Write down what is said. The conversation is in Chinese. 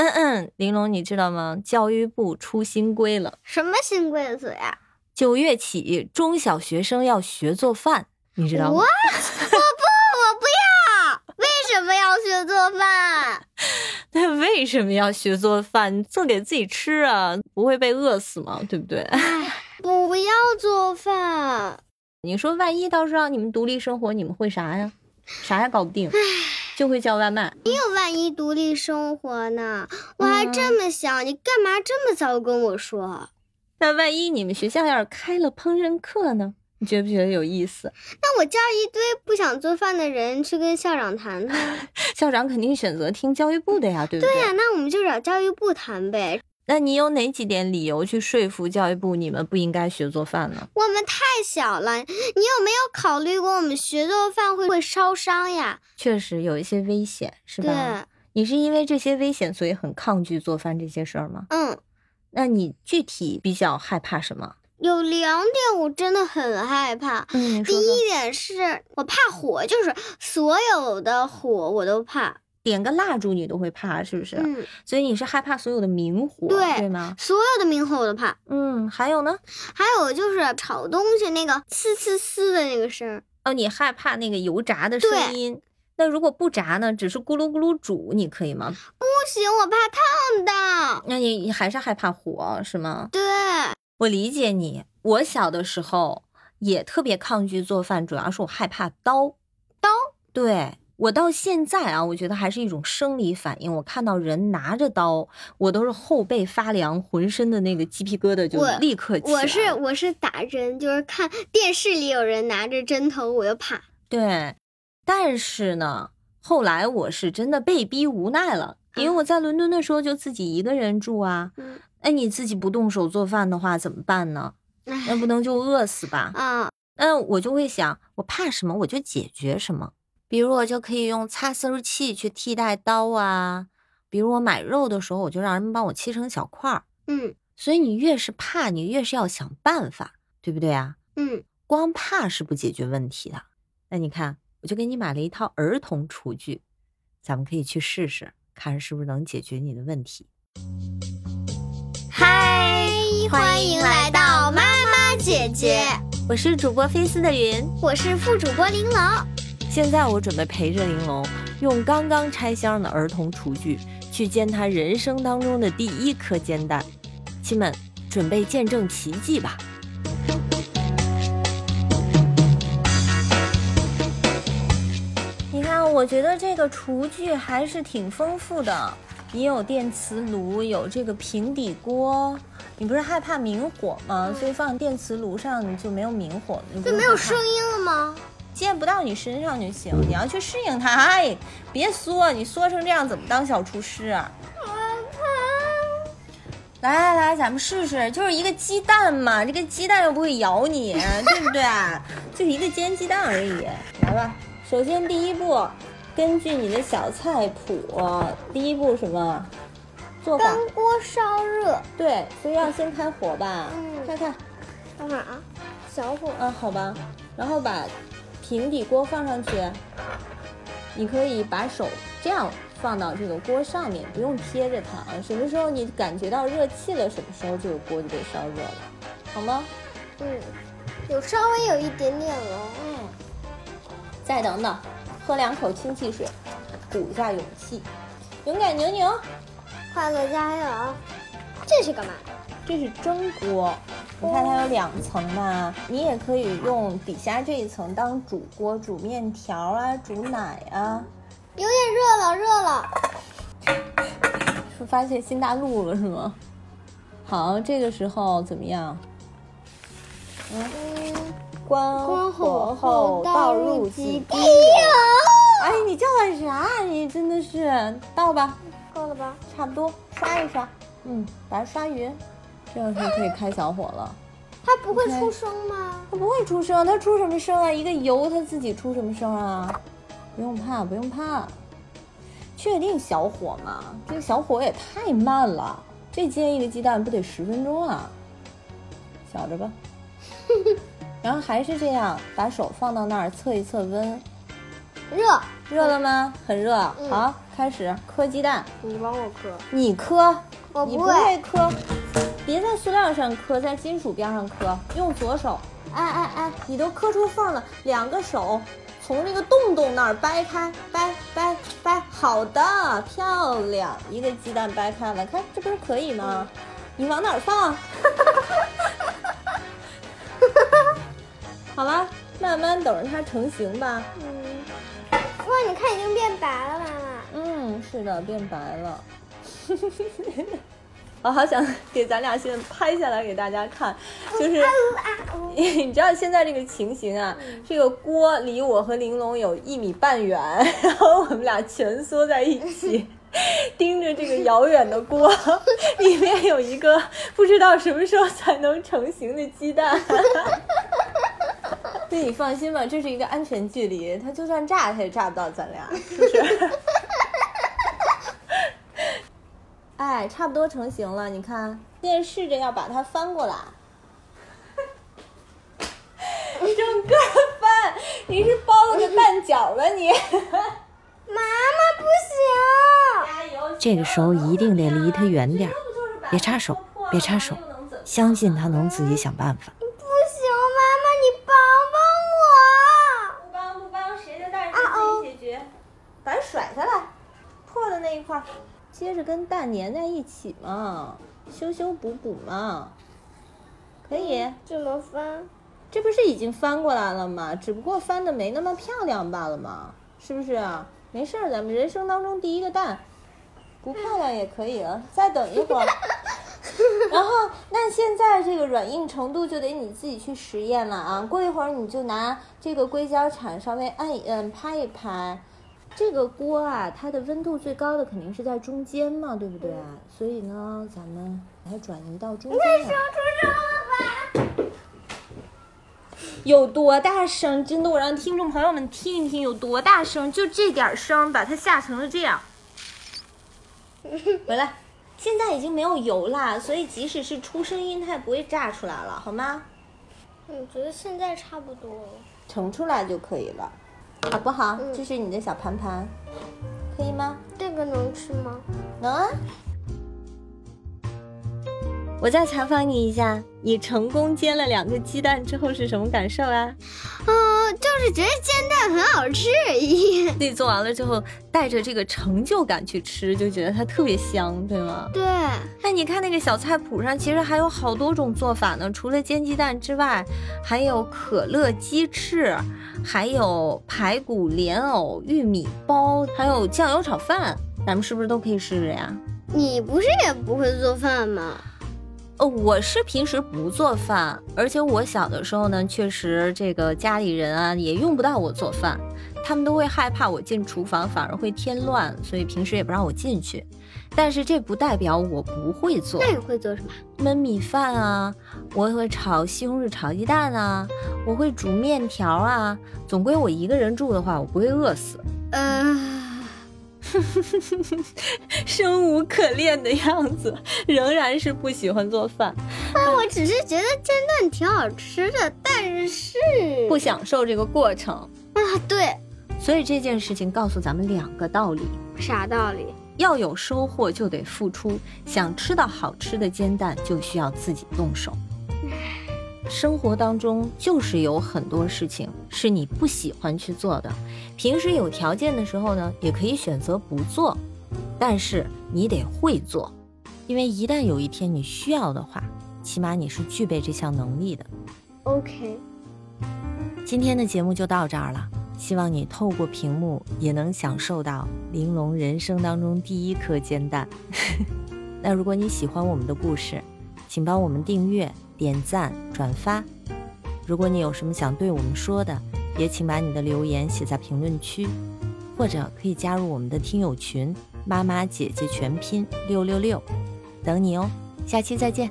嗯嗯，玲珑，你知道吗？教育部出新规了，什么新规则呀？九月起，中小学生要学做饭，你知道吗？我 我不，我不要。为什么要学做饭？那为什么要学做饭？做给自己吃啊，不会被饿死吗？对不对？哎，不要做饭。你说，万一到时候让你们独立生活，你们会啥呀？啥也搞不定，就会叫外卖。你有万一独立生活呢？我还这么小，你干嘛这么早跟我说？那万一你们学校要是开了烹饪课呢？你觉不觉得有意思？那我叫一堆不想做饭的人去跟校长谈谈，校长肯定选择听教育部的呀，对不对？对呀，那我们就找教育部谈呗。那你有哪几点理由去说服教育部你们不应该学做饭呢？我们太小了，你有没有考虑过我们学做饭会会烧伤呀？确实有一些危险，是吧？对，你是因为这些危险，所以很抗拒做饭这些事儿吗？嗯。那你具体比较害怕什么？有两点我真的很害怕。嗯，第一点是我怕火，就是所有的火我都怕。点个蜡烛你都会怕，是不是？嗯。所以你是害怕所有的明火，对对吗？所有的明火我都怕。嗯，还有呢？还有就是炒东西那个呲呲呲的那个声。哦，你害怕那个油炸的声音。那如果不炸呢？只是咕噜咕噜煮，你可以吗？不行，我怕烫的。那你你还是害怕火是吗？对，我理解你。我小的时候也特别抗拒做饭，主要是我害怕刀。刀？对我到现在啊，我觉得还是一种生理反应。我看到人拿着刀，我都是后背发凉，浑身的那个鸡皮疙瘩就立刻起来。我是我是打针，就是看电视里有人拿着针头，我就怕。对。但是呢，后来我是真的被逼无奈了，因为我在伦敦的时候就自己一个人住啊。嗯，哎，你自己不动手做饭的话怎么办呢？那不能就饿死吧？啊，那我就会想，我怕什么我就解决什么。比如我就可以用擦丝器去替代刀啊。比如我买肉的时候，我就让人们帮我切成小块儿。嗯，所以你越是怕，你越是要想办法，对不对啊？嗯，光怕是不解决问题的。那你看。我就给你买了一套儿童厨具，咱们可以去试试，看是不是能解决你的问题。嗨，欢迎来到妈妈姐姐，我是主播菲斯的云，我是副主播玲珑。现在我准备陪着玲珑，用刚刚拆箱的儿童厨具去煎她人生当中的第一颗煎蛋。亲们，准备见证奇迹吧！你看我觉得这个厨具还是挺丰富的，你有电磁炉，有这个平底锅。你不是害怕明火吗？所以放电磁炉上你就没有明火，就没有声音了吗？溅不到你身上就行。你要去适应它，哎，别缩，你缩成这样怎么当小厨师啊？来来来，咱们试试，就是一个鸡蛋嘛，这个鸡蛋又不会咬你，对不对？就一个煎鸡蛋而已。来吧，首先第一步。根据你的小菜谱，第一步什么做法？干锅烧热。对，所以要先开火吧。嗯。看看，等会儿啊，小火。嗯，好吧。然后把平底锅放上去。你可以把手这样放到这个锅上面，不用贴着它啊。什么时候你感觉到热气了，什么时候这个锅就被烧热了，好吗？嗯，有稍微有一点点了。嗯。再等等。喝两口氢气水，鼓一下勇气，勇敢牛牛，快乐加油！这是干嘛？这是蒸锅，你看它有两层嘛，你也可以用底下这一层当煮锅，煮面条啊，煮奶啊。有点热了，热了。是发现新大陆了是吗？好，这个时候怎么样？嗯。关火后倒入鸡丁。哎，你叫唤啥？你真的是倒吧，够了吧？差不多，刷一刷，嗯，把它刷匀，这样就可以开小火了。它不会出声吗？它不会出声，它出什么声啊？一个油，它自己出什么声啊？不用怕，不用怕。确定小火吗？这个小火也太慢了，这煎一个鸡蛋不得十分钟啊？小着吧。然后还是这样，把手放到那儿测一测温，热，热了吗？很热。嗯好，开始磕鸡蛋。你帮我磕。你磕，你不我不会会磕，别在塑料上磕，在金属边上磕，用左手。哎哎哎，你都磕出缝了，两个手从那个洞洞那儿掰开，掰掰掰，好的，漂亮，一个鸡蛋掰开了，看这不是可以吗？你往哪儿放？好了，慢慢等着它成型吧。嗯，哇，你看已经变白了，妈妈。嗯，是的，变白了。我好想给咱俩现在拍下来给大家看，就是 你知道现在这个情形啊，这个锅离我和玲珑有一米半远，然后我们俩蜷缩在一起，盯着这个遥远的锅，里面有一个不知道什么时候才能成型的鸡蛋。那你放心吧，这是一个安全距离，它就算炸，它也炸不到咱俩，是不是？哎，差不多成型了，你看，现在试着要把它翻过来，整个翻，你是包了个蛋饺吧你？妈妈不行。加油！这个时候一定得离它远点儿别插手别插手相信他能自己想办法。不行，妈妈你帮帮我。不帮不帮，谁的蛋是自己解决？把它甩下来，破的那一块儿，接着跟蛋粘在一起嘛，修修补补嘛，可以。怎么翻？这不是已经翻过来了吗？只不过翻的没那么漂亮罢了嘛，是不是啊？没事儿，咱们人生当中第一个蛋，不漂亮也可以了，再等一会儿。然后，那现在这个软硬程度就得你自己去实验了啊！过一会儿你就拿这个硅胶铲稍微按一按，拍一拍。这个锅啊，它的温度最高的肯定是在中间嘛，对不对？所以呢，咱们把它转移到中间来。有多大声？真的，我让听众朋友们听一听有多大声，就这点声，把它吓成了这样。回来，现在已经没有油啦，所以即使是出声音，它也不会炸出来了，好吗？我觉得现在差不多了。盛出来就可以了，好不好？嗯这是你的小盘盘，可以吗？这个能吃吗？能啊。我再采访你一下，你成功煎了两个鸡蛋之后是什么感受啊？啊，就是觉得煎蛋很好吃而已。自己做完了之后，带着这个成就感去吃，就觉得它特别香，对吗？对，那你看那个小菜谱上，其实还有好多种做法呢。除了煎鸡蛋之外，还有可乐鸡翅，还有排骨莲藕玉米包，还有酱油炒饭。咱们是不是都可以试试呀？你不是也不会做饭吗？呃，我是平时不做饭，而且我小的时候呢，确实这个家里人啊也用不到我做饭，他们都会害怕我进厨房，反而会添乱，所以平时也不让我进去。但是这不代表我不会做那，你会做什么？焖米饭啊，我也会炒西红柿炒鸡蛋啊，我会煮面条啊。总归我一个人住的话，我不会饿死。呃，生无可恋的样子，仍然是不喜欢做饭，那我只是觉得煎蛋挺好吃的，但是不享受这个过程。啊，对，所以这件事情告诉咱们两个道理：啥道理？要有收获就得付出，想吃到好吃的煎蛋就需要自己动手。生活当中就是有很多事情是你不喜欢去做的，平时有条件的时候呢，也可以选择不做，但是你得会做，因为一旦有一天你需要的话，起码你是具备这项能力的。OK，今天的节目就到这儿了，希望你透过屏幕也能享受到玲珑人生当中第一颗煎蛋。那如果你喜欢我们的故事，请帮我们订阅、点赞、转发。如果你有什么想对我们说的，也请把你的留言写在评论区，或者可以加入我们的听友群“妈妈姐姐全拼六六六”，等你哦。下期再见。